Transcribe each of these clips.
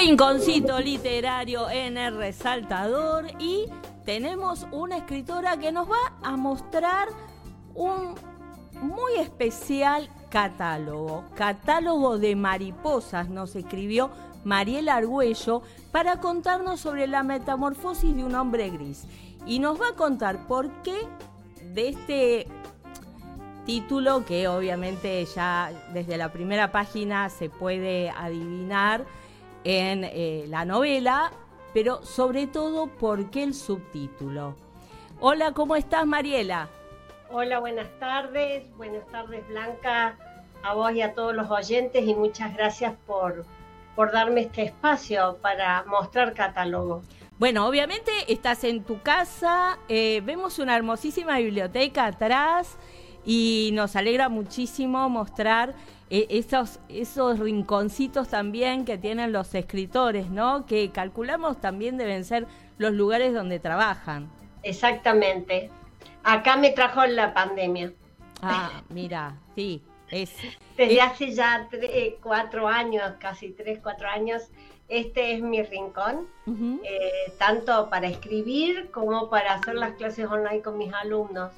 rinconcito literario en el resaltador y tenemos una escritora que nos va a mostrar un muy especial catálogo. Catálogo de mariposas nos escribió Mariela Argüello para contarnos sobre la metamorfosis de un hombre gris. Y nos va a contar por qué de este título que obviamente ya desde la primera página se puede adivinar en eh, la novela, pero sobre todo por qué el subtítulo. Hola, ¿cómo estás Mariela? Hola, buenas tardes. Buenas tardes Blanca, a vos y a todos los oyentes y muchas gracias por, por darme este espacio para mostrar catálogo. Bueno, obviamente estás en tu casa, eh, vemos una hermosísima biblioteca atrás y nos alegra muchísimo mostrar eh, esos, esos rinconcitos también que tienen los escritores, ¿no? Que calculamos también deben ser los lugares donde trabajan. Exactamente. Acá me trajo la pandemia. Ah, mira, sí. Es, Desde hace ya eh, cuatro años, casi tres, cuatro años, este es mi rincón, eh, tanto para escribir como para hacer las clases online con mis alumnos.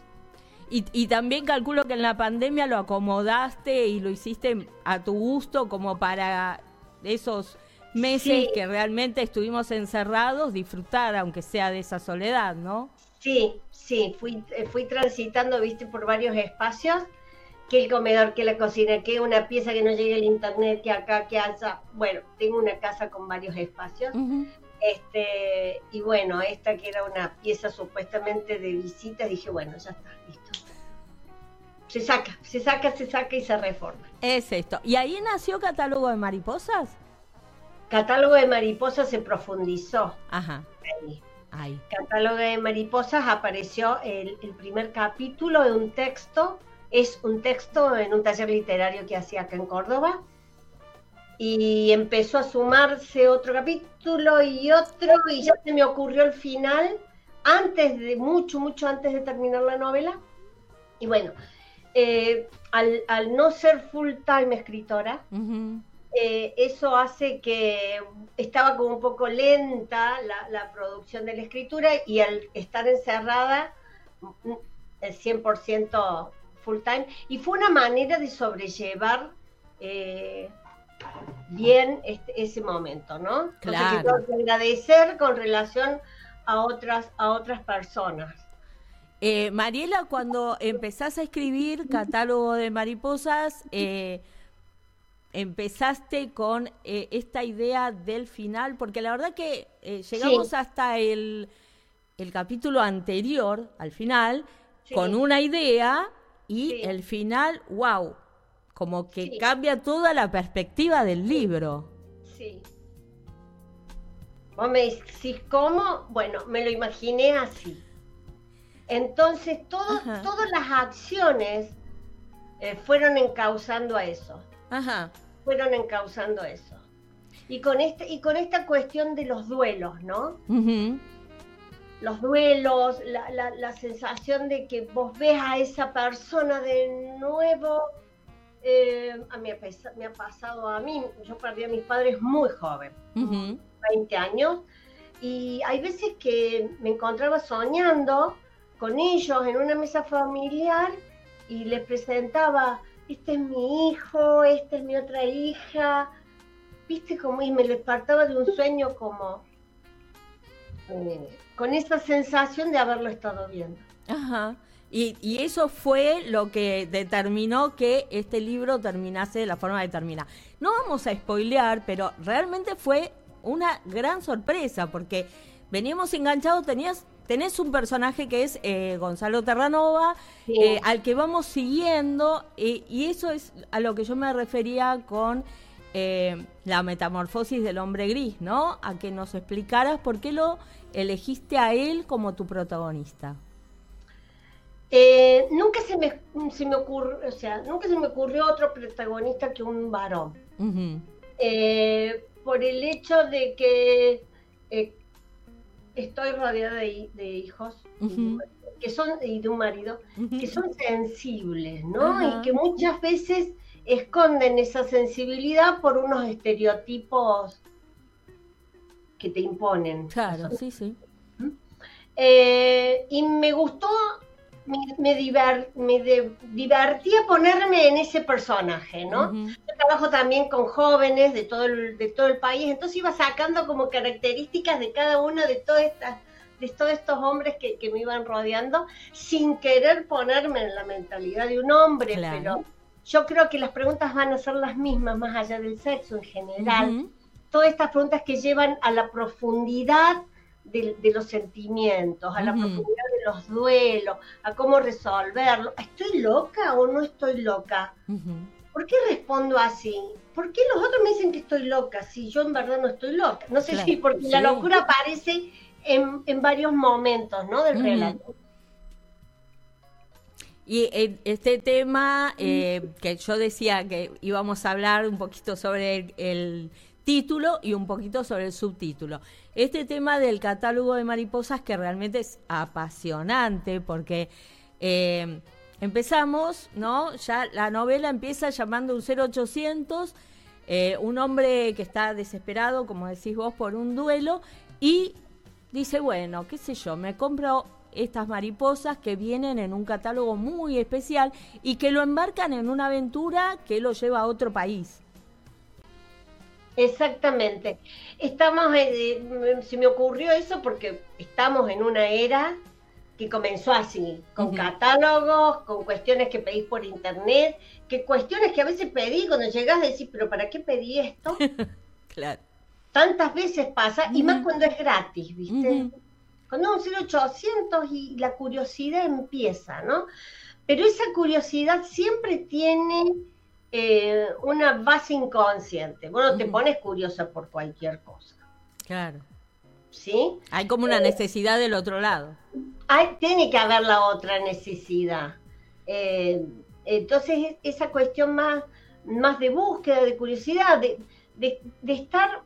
Y, también calculo que en la pandemia lo acomodaste y lo hiciste a tu gusto como para esos meses que realmente estuvimos encerrados, disfrutar aunque sea de esa soledad, ¿no? Sí, sí, fui, eh, fui transitando, viste, por varios espacios, que el comedor, que la cocina, que una pieza que no llegue el internet, que acá, que allá. Bueno, tengo una casa con varios espacios. Este, y bueno, esta que era una pieza supuestamente de visita, dije, bueno, ya está, listo se saca, se saca, se saca y se reforma. Es esto. ¿Y ahí nació Catálogo de Mariposas? Catálogo de Mariposas se profundizó. Ajá. Ahí. Catálogo de Mariposas apareció el, primer capítulo de un texto. Es un texto en un taller literario que hacía acá en Córdoba. Y empezó a sumarse otro capítulo y otro, y ya se me ocurrió el final, antes de, mucho, mucho antes de terminar la novela. Y bueno, eh, al, no ser full time escritora, eh, eso hace que estaba como un poco lenta la, producción de la escritura y al estar encerrada, el 100% full time, y fue una manera de sobrellevar eh, bien este, ese momento, ¿no? Claro. que agradecer con relación a otras, a otras personas. Eh, Mariela, cuando empezás a escribir Catálogo de Mariposas, eh, empezaste con eh, esta idea del final, porque la verdad que llegamos hasta el, capítulo anterior, al final, con una idea y el final, wow, como que cambia toda la perspectiva del libro. Sí. Vos me decís cómo, bueno, me lo imaginé así. Entonces, todas las acciones eh, fueron encauzando a eso. Ajá. Fueron encauzando eso. Y con, este, y con esta cuestión de los duelos, ¿no? Los duelos, la, sensación de que vos ves a esa persona de nuevo. Eh, a mí me ha pasado a mí, yo perdí a mis padres muy joven, 20 años, y hay veces que me encontraba soñando con ellos en una mesa familiar y les presentaba, este es mi hijo, esta es mi otra hija, viste como y me despertaba de un sueño como eh, con esa sensación de haberlo estado viendo. Ajá. Y, y, eso fue lo que determinó que este libro terminase de la forma que termina. No vamos a spoilear, pero realmente fue una gran sorpresa porque veníamos enganchados, tenías tenés un personaje que es eh, Gonzalo Terranova, eh, al que vamos siguiendo, eh, y eso es a lo que yo me refería con la metamorfosis del hombre gris, ¿no? A que nos explicaras por qué lo elegiste a él como tu protagonista. nunca se me, se me ocurrió, o sea, nunca se me ocurrió otro protagonista que un varón. por el hecho de que estoy rodeada de, hijos que son y de un marido que son sensibles, ¿no? Y que muchas veces esconden esa sensibilidad por unos estereotipos que te imponen. Claro, sí, sí. Eh, y me gustó, me, me, divertía ponerme en ese personaje, ¿no? Yo trabajo también con jóvenes de todo, el, de todo el país, entonces iba sacando como características de cada uno de todas estas de todos estos hombres que, me iban rodeando, sin querer ponerme en la mentalidad de un hombre, pero yo creo que las preguntas van a ser las mismas, más allá del sexo en general. Todas estas preguntas que llevan a la profundidad de, los sentimientos, a la profundidad de los duelos, a cómo resolverlo. ¿Estoy loca o no estoy loca? ¿Por qué respondo así? ¿Por qué los otros me dicen que estoy loca si yo en verdad no estoy loca? No sé si porque la locura aparece en, varios momentos ¿no? del relato. Y este tema eh, que yo decía que íbamos a hablar un poquito sobre el, título y un poquito sobre el subtítulo. Este tema del catálogo de mariposas que realmente es apasionante porque eh, empezamos, ¿no? Ya la novela empieza llamando un 0800, eh, un hombre que está desesperado, como decís vos, por un duelo y dice, bueno, qué sé yo, me compro estas mariposas que vienen en un catálogo muy especial y que lo embarcan en una aventura que lo lleva a otro país. Exactamente. Estamos, eh, se me ocurrió eso porque estamos en una era que comenzó así, con catálogos, con cuestiones que pedís por internet, que cuestiones que a veces pedí cuando llegás a decir, pero ¿para qué pedí esto? claro tantas veces pasa, y más cuando es gratis, ¿viste? Cuando es un 0800 y la curiosidad empieza, ¿no? Pero esa curiosidad siempre tiene eh, una base inconsciente. Bueno, te pones curiosa por cualquier cosa. Claro. ¿Sí? Hay como una eh, necesidad del otro lado. Hay, tiene que haber la otra necesidad. Eh, entonces, esa cuestión más, más de búsqueda, de curiosidad, de, de estar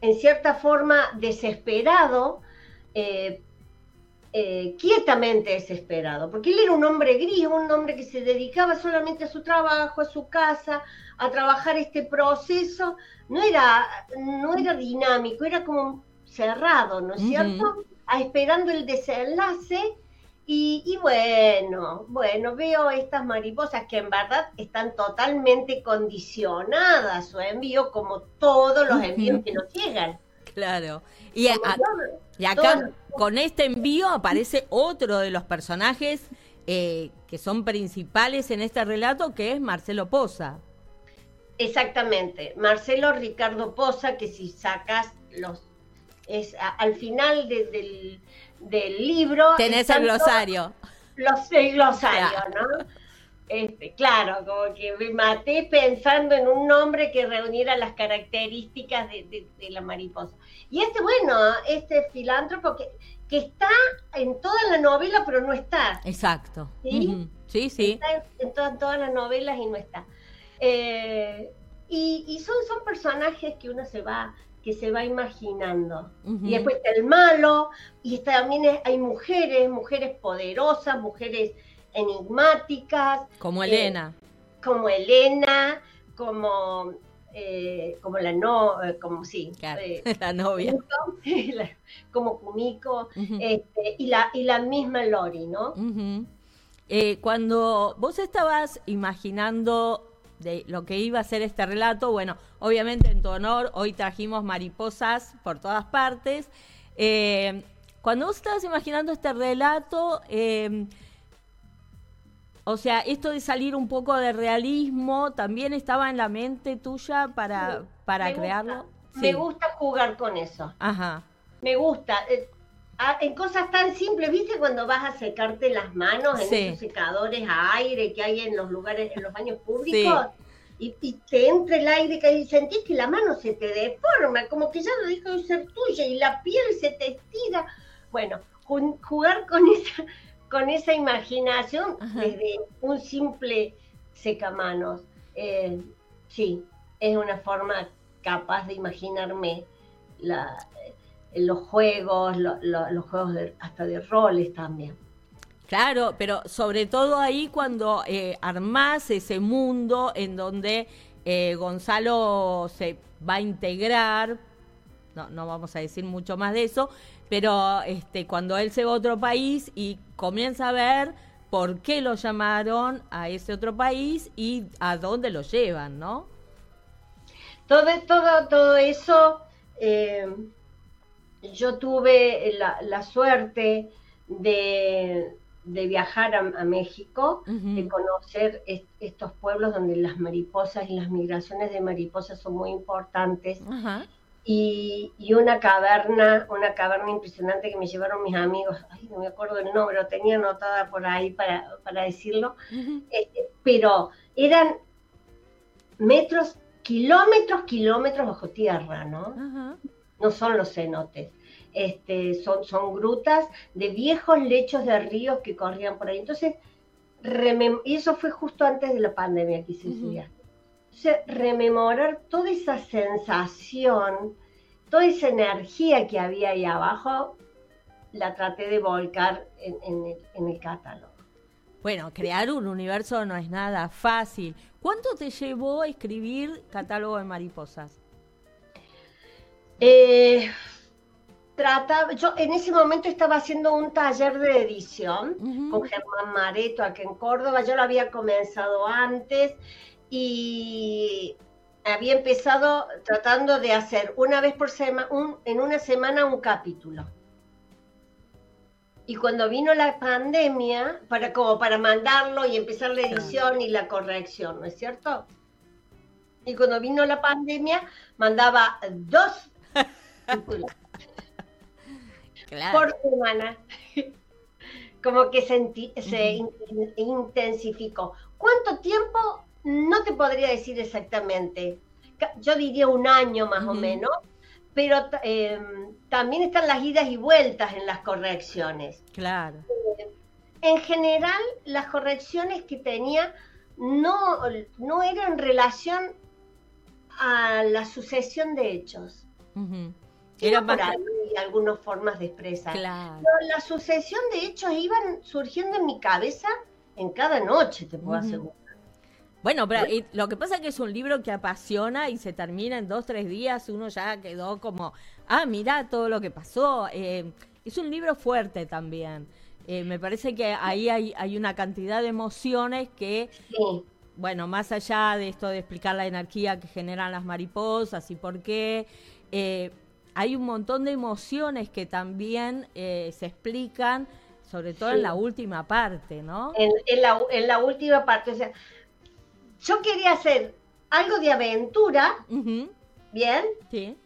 en cierta forma desesperado, eh, eh, quietamente desesperado, porque él era un hombre gris, un hombre que se dedicaba solamente a su trabajo, a su casa, a trabajar este proceso, no era, no era dinámico, era como cerrado, ¿no es cierto? A, esperando el desenlace y, bueno, bueno, veo estas mariposas que en verdad están totalmente condicionadas a su envío, como todos los envíos que nos llegan. Claro. Y, acá con este envío aparece otro de los personajes eh, que son principales en este relato, que es Marcelo Poza. Exactamente, Marcelo Ricardo Poza, que si sacas los es al final del, libro. Tenés el glosario. Los, el glosario, ¿no? Este, claro, como que me maté pensando en un nombre que reuniera las características de, la mariposa. Y este, bueno, este filántropo que, que está en toda la novela, pero no está. Exacto. Sí, sí. sí. Está en, todas las novelas y no está. Eh, y, y son, son personajes que uno se va que se va imaginando. Y después está el malo, y también hay mujeres, mujeres poderosas, mujeres enigmáticas. Como eh, Elena. como Elena, como, eh, como la no, eh, como sí, la novia. como Kumiko, este, y, la, y la misma Lori, ¿no? cuando vos estabas imaginando de lo que iba a ser este relato. Bueno, obviamente en tu honor, hoy trajimos mariposas por todas partes. Eh, cuando vos estabas imaginando este relato, eh, o sea, esto de salir un poco de realismo, ¿también estaba en la mente tuya para, para crearlo? Me gusta jugar con eso. Ajá. Me gusta. Eh, Ah, en cosas tan simples, ¿viste cuando vas a secarte las manos en esos secadores a aire que hay en los lugares, en los baños públicos? Y, te entra el aire y sentís que la mano se te deforma, como que ya no deja de ser tuya y la piel se te estira. Bueno, jugar con esa, con esa imaginación desde un simple secamanos, eh, sí, es una forma capaz de imaginarme la, los juegos, los juegos hasta de roles también. Claro, pero sobre todo ahí cuando eh, armás ese mundo en donde eh, Gonzalo se va a integrar no, no vamos a decir mucho más de eso, pero este, cuando él se va a otro país y comienza a ver por qué lo llamaron a ese otro país y a dónde lo llevan, ¿no? Todo, todo, todo eso, eh, yo tuve la, suerte de, viajar a, México, de conocer estos pueblos donde las mariposas y las migraciones de mariposas son muy importantes. Y, una caverna, una caverna impresionante que me llevaron mis amigos, ay, no me acuerdo el nombre, lo tenía anotada por ahí para, decirlo, este, pero eran metros, kilómetros, kilómetros bajo tierra, ¿no? No son los cenotes. Este, son, son grutas de viejos lechos de ríos que corrían por ahí. Entonces, y eso fue justo antes de la pandemia que se rememorar toda esa sensación, toda esa energía que había ahí abajo, la traté de volcar en, el, catálogo. Bueno, crear un universo no es nada fácil. ¿Cuánto te llevó a escribir Catálogo de Mariposas? Eh, trataba, yo en ese momento estaba haciendo un taller de edición con Germán Mareto aquí en Córdoba, yo lo había comenzado antes y había empezado tratando de hacer una vez por semana, en una semana un capítulo. Y cuando vino la pandemia, para como para mandarlo y empezar la edición y la corrección, ¿no es cierto? Y cuando vino la pandemia, mandaba dos por semana. como que se, se intensificó. ¿Cuánto tiempo no te podría decir exactamente. Yo diría un año más o menos, pero em, también están las idas y vueltas en las correcciones. Claro. Eh, en general, las correcciones que tenía no, no eran en relación a la sucesión de hechos. Era por ahí algunas formas de expresar. Claro. la sucesión de hechos iban surgiendo en mi cabeza en cada noche, te puedo asegurar. Bueno, pero lo que pasa es que es un libro que apasiona y se termina en dos, tres días, uno ya quedó como, ah, mira todo lo que pasó. Eh, es un libro fuerte también. Eh, me parece que ahí hay, una cantidad de emociones que, bueno, más allá de esto de explicar la energía que generan las mariposas y por qué, eh, hay un montón de emociones que también se explican, sobre todo en la última parte, ¿no? En, la, en la última parte, o sea, yo quería hacer algo de aventura, ¿bien? Sí.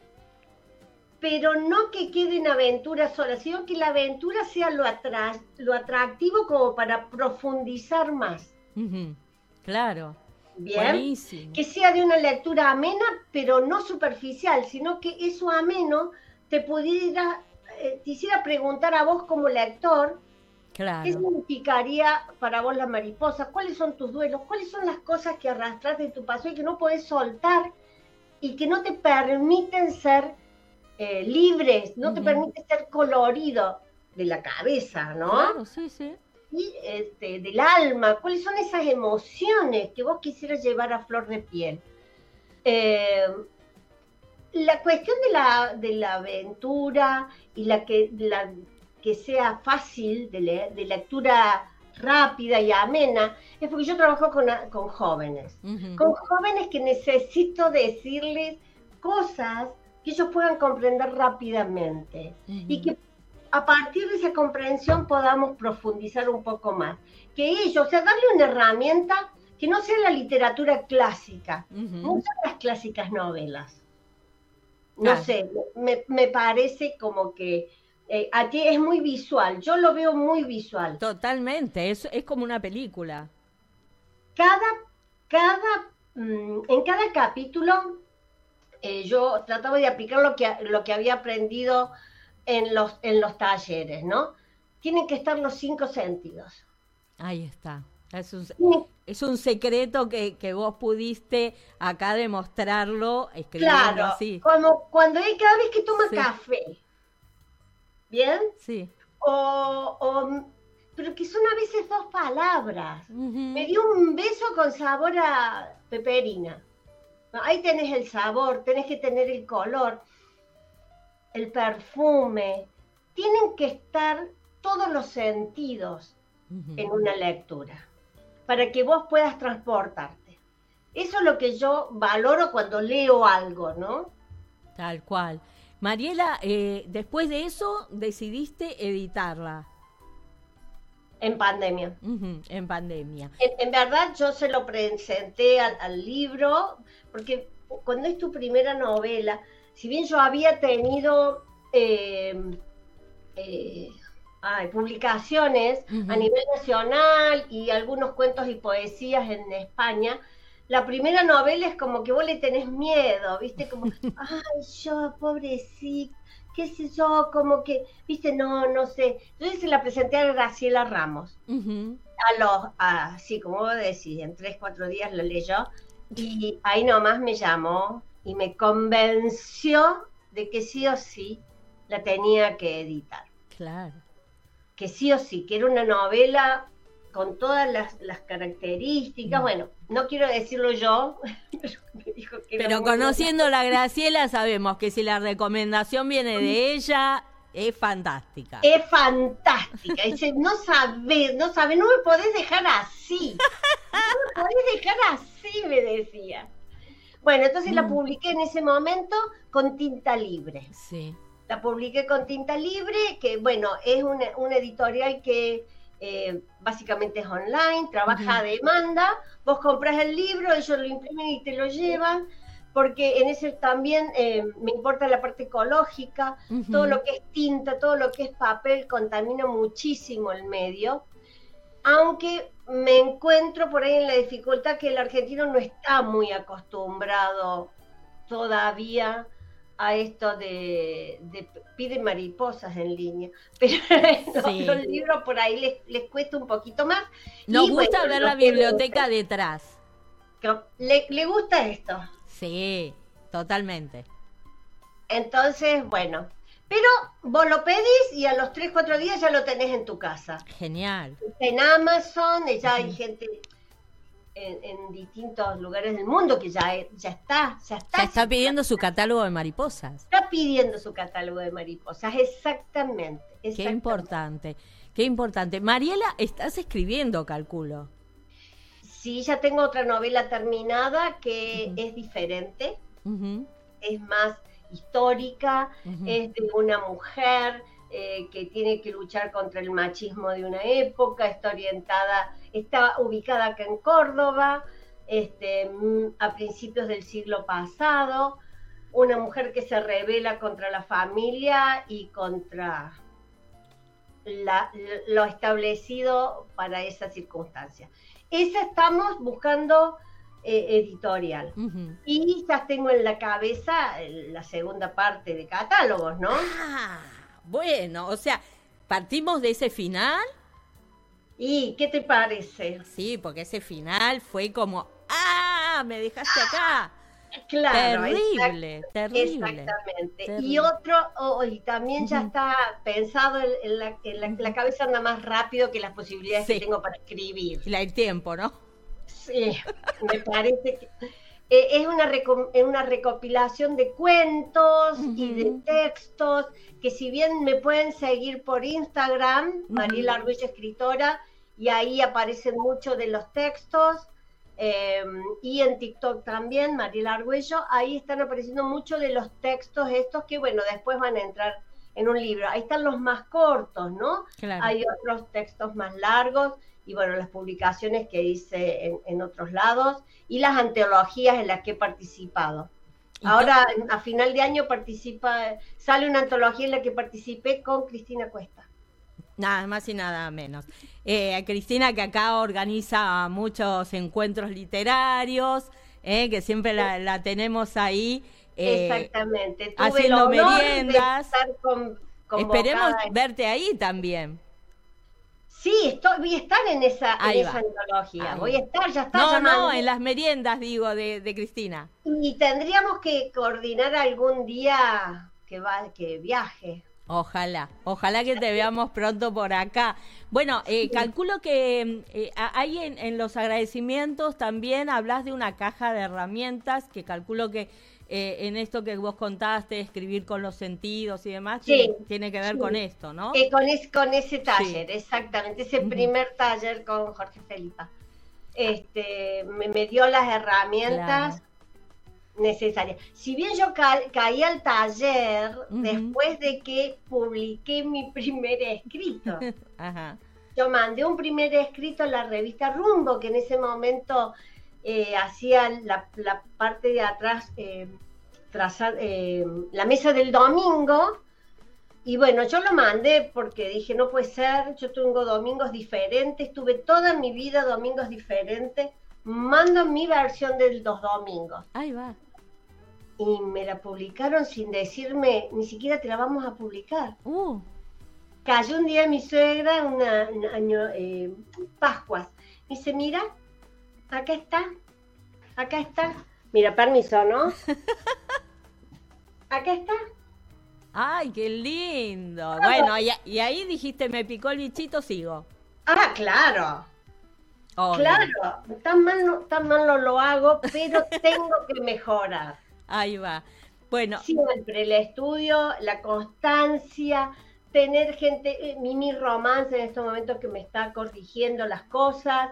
Pero no que quede en aventura sola, sino que la aventura sea lo, lo atractivo como para profundizar más. Claro. Bien. Que sea de una lectura amena, pero no superficial, sino que eso ameno te pudiera, eh, te hiciera preguntar a vos como lector, ¿Qué significaría para vos la mariposa? ¿Cuáles son tus duelos? ¿Cuáles son las cosas que arrastras de tu pasado y que no puedes soltar y que no te permiten ser eh, libres, no te permiten ser colorido de la cabeza, ¿no? Claro, sí, sí. Y este, del alma, ¿cuáles son esas emociones que vos quisieras llevar a flor de piel? Eh, la cuestión de la, de la aventura y la que la que sea fácil de, leer, de lectura rápida y amena, es porque yo trabajo con, con jóvenes, con jóvenes que necesito decirles cosas que ellos puedan comprender rápidamente. Y que a partir de esa comprensión podamos profundizar un poco más. Que ellos, o sea, darle una herramienta que no sea la literatura clásica, no sean las clásicas novelas. No sé, me, me parece como que eh, a ti es muy visual, yo lo veo muy visual. Totalmente, es, es como una película. Cada, cada, mm, en cada capítulo eh, yo trataba de aplicar lo que, lo que había aprendido en los, en los talleres, ¿no? Tienen que estar los cinco sentidos. Ahí está. Es un, es un secreto que, que, vos pudiste acá demostrarlo escribiendo claro, así. Como cuando hay cada vez que toma café, ¿Bien? Sí. O, pero que son a veces dos palabras. Me dio un beso con sabor a peperina. Ahí tenés el sabor, tenés que tener el color. el perfume, tienen que estar todos los sentidos en una lectura, para que vos puedas transportarte. Eso es lo que yo valoro cuando leo algo, ¿no? Tal cual. Mariela, eh, después de eso decidiste editarla. En pandemia. en pandemia. En, verdad yo se lo presenté al, libro, porque cuando es tu primera novela, si bien yo había tenido eh, eh, publicaciones a nivel nacional y algunos cuentos y poesías en España, la primera novela es como que vos le tenés miedo, ¿viste? Como, ay, yo, pobrecito, qué sé yo, como que, viste, no, no sé. Entonces se la presenté a Graciela Ramos. A los, así como vos decís, en tres, cuatro días lo leyó. Y ahí nomás me llamó y me convenció de que sí o sí la tenía que editar. Claro. Que sí o sí, que era una novela con todas las, características. Bueno, no quiero decirlo yo, pero me dijo que Pero conociendo a la Graciela sabemos que si la recomendación viene de ella, es fantástica. Es fantástica. Dice, no sabes, no sabes, no me podés dejar así. No me podés dejar así, me decía. Bueno, entonces la mm. publiqué en ese momento con tinta libre. Sí. La publiqué con tinta libre, que bueno, es una, una editorial que eh, básicamente es online, trabaja a demanda, vos compras el libro, ellos lo imprimen y te lo llevan, porque en ese también eh, me importa la parte ecológica, todo lo que es tinta, todo lo que es papel contamina muchísimo el medio, aunque me encuentro por ahí en la dificultad que el argentino no está muy acostumbrado todavía a esto de, de piden mariposas en línea, pero los, libros por ahí les, les, cuesta un poquito más. Nos gusta ver la biblioteca detrás. Le, le gusta esto. Sí, totalmente. Entonces, bueno, pero vos lo pedís y a los 3, 4 días ya lo tenés en tu casa. Genial. En Amazon, ya hay gente en, distintos lugares del mundo que ya, ya está, ya está. está pidiendo su catálogo de mariposas. Está pidiendo su catálogo de mariposas, exactamente. Qué importante, qué importante. Mariela, estás escribiendo, calculo. Sí, ya tengo otra novela terminada que es diferente, es más histórica, es de una mujer eh, que tiene que luchar contra el machismo de una época, está orientada, está ubicada acá en Córdoba, este, mm, a principios del siglo pasado, una mujer que se revela contra la familia y contra lo establecido para esa circunstancia. Esa estamos buscando eh, editorial. Y ya tengo en la cabeza la segunda parte de catálogos, ¿no? Ah. Bueno, o sea, partimos de ese final. ¿Y qué te parece? Sí, porque ese final fue como, ¡ah! Me dejaste acá. Claro, terrible, terrible. Exactamente. Y otro, y también ya está pensado en, la, cabeza anda más rápido que las posibilidades que tengo para escribir. La, el tiempo, ¿no? Sí, me parece que eh, es una, una recopilación de cuentos y de textos que si bien me pueden seguir por Instagram, Mariela Arguello Escritora, y ahí aparecen muchos de los textos, em, y en TikTok también, Mariela Arguello, ahí están apareciendo muchos de los textos estos que, bueno, después van a entrar en un libro. Ahí están los más cortos, ¿no? Hay otros textos más largos y, bueno, las publicaciones que hice en, en otros lados y las antologías en las que he participado. Ahora, a final de año, participa, sale una antología en la que participé con Cristina Cuesta. Nada más y nada menos. Eh, Cristina, que acá organiza muchos encuentros literarios, eh, que siempre la, tenemos ahí. Eh, Exactamente. haciendo meriendas. Esperemos verte ahí también. Sí, estoy, voy a estar en esa, antología. Voy a estar, ya está. No, no, en las meriendas, digo, de, Cristina. Y tendríamos que coordinar algún día que, va, que viaje. Ojalá, ojalá que te veamos pronto por acá. Bueno, eh, calculo que eh, hay en, los agradecimientos también hablas de una caja de herramientas que calculo que eh, en esto que vos contaste, escribir con los sentidos y demás, tiene, que ver con esto, ¿no? con, con ese taller, exactamente, ese primer taller con Jorge Felipa. Este, me, dio las herramientas necesaria. Si bien yo caí al taller después de que publiqué mi primer escrito. Yo mandé un primer escrito a la revista Rumbo, que en ese momento eh, hacía la, parte de atrás, eh, eh, la mesa del domingo. Y bueno, yo lo mandé porque dije, no puede ser, yo tengo domingos diferentes, tuve toda mi vida domingos diferentes, mando mi versión de los domingos. Ahí va y me la publicaron sin decirme, ni siquiera te la vamos a publicar. Uh. Cayó un día mi suegra, un año, eh, Pascuas. Me dice, mira, acá está, acá está. Mira, permiso, ¿no? acá está. Ay, qué lindo. Bueno, y, ahí dijiste, me picó el bichito, sigo. Ah, claro. Claro, tan mal, tan mal no lo hago, pero tengo que mejorar. Ahí va. Bueno. Siempre el estudio, la constancia, tener gente, eh, Mimi Romance en estos momentos que me está corrigiendo las cosas.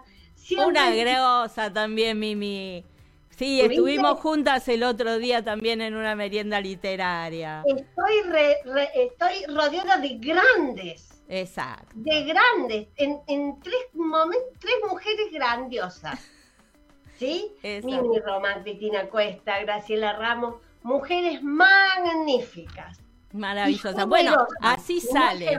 Una grosa también, Mimi. Sí, estuvimos juntas el otro día también en una merienda literaria. Estoy, estoy rodeada de grandes. Exacto. De grandes, en, en tres momentos, tres mujeres grandiosas. ¿Sí? Mimi Román, Cristina Cuesta, Graciela Ramos, mujeres magníficas. Maravillosas. Bueno, así sale.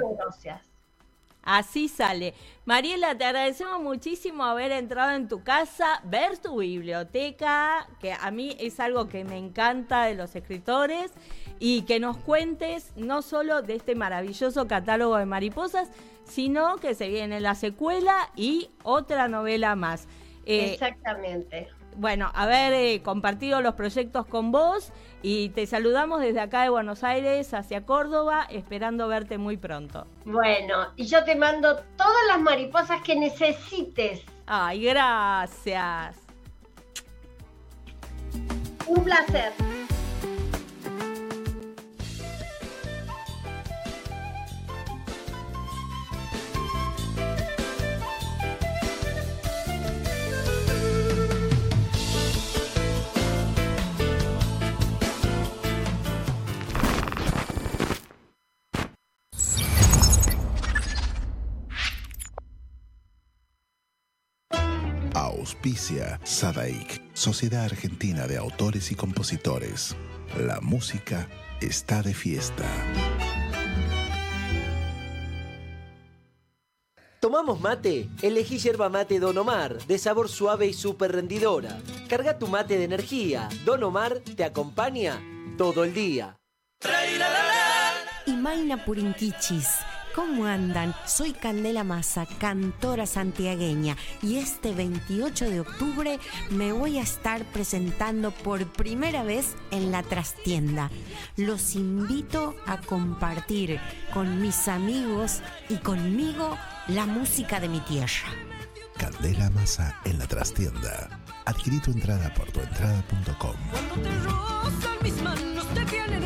Así sale. Mariela, te agradecemos muchísimo haber entrado en tu casa, ver tu biblioteca, que a mí es algo que me encanta de los escritores, y que nos cuentes no solo de este maravilloso catálogo de mariposas, sino que se viene la secuela y otra novela más. Eh, Exactamente. Bueno, haber eh, compartido los proyectos con vos y te saludamos desde acá de Buenos Aires hacia Córdoba, esperando verte muy pronto. Bueno, y yo te mando todas las mariposas que necesites. Ay, gracias. Un placer. Auspicia Sadaik, Sociedad Argentina de Autores y Compositores. La música está de fiesta. ¿Tomamos mate? Elegí yerba mate Don Omar, de sabor suave y súper rendidora. Carga tu mate de energía. Don Omar te acompaña todo el día. Imaina Purinquichis ¿Cómo andan? Soy Candela Massa, cantora santiagueña, y este 28 de octubre me voy a estar presentando por primera vez en la trastienda. Los invito a compartir con mis amigos y conmigo la música de mi tierra. Candela Massa en la trastienda. Adquirí tu entrada por tuentrada.com. Cuando te rozan mis manos, te vienen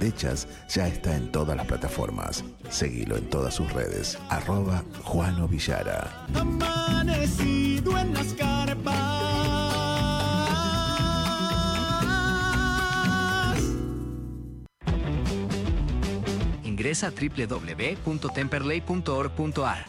Endechas ya está en todas las plataformas. Seguilo en todas sus redes. Arroba Juano Villara. Amanecido en las carpas. Ingresa a www.temperley.org.ar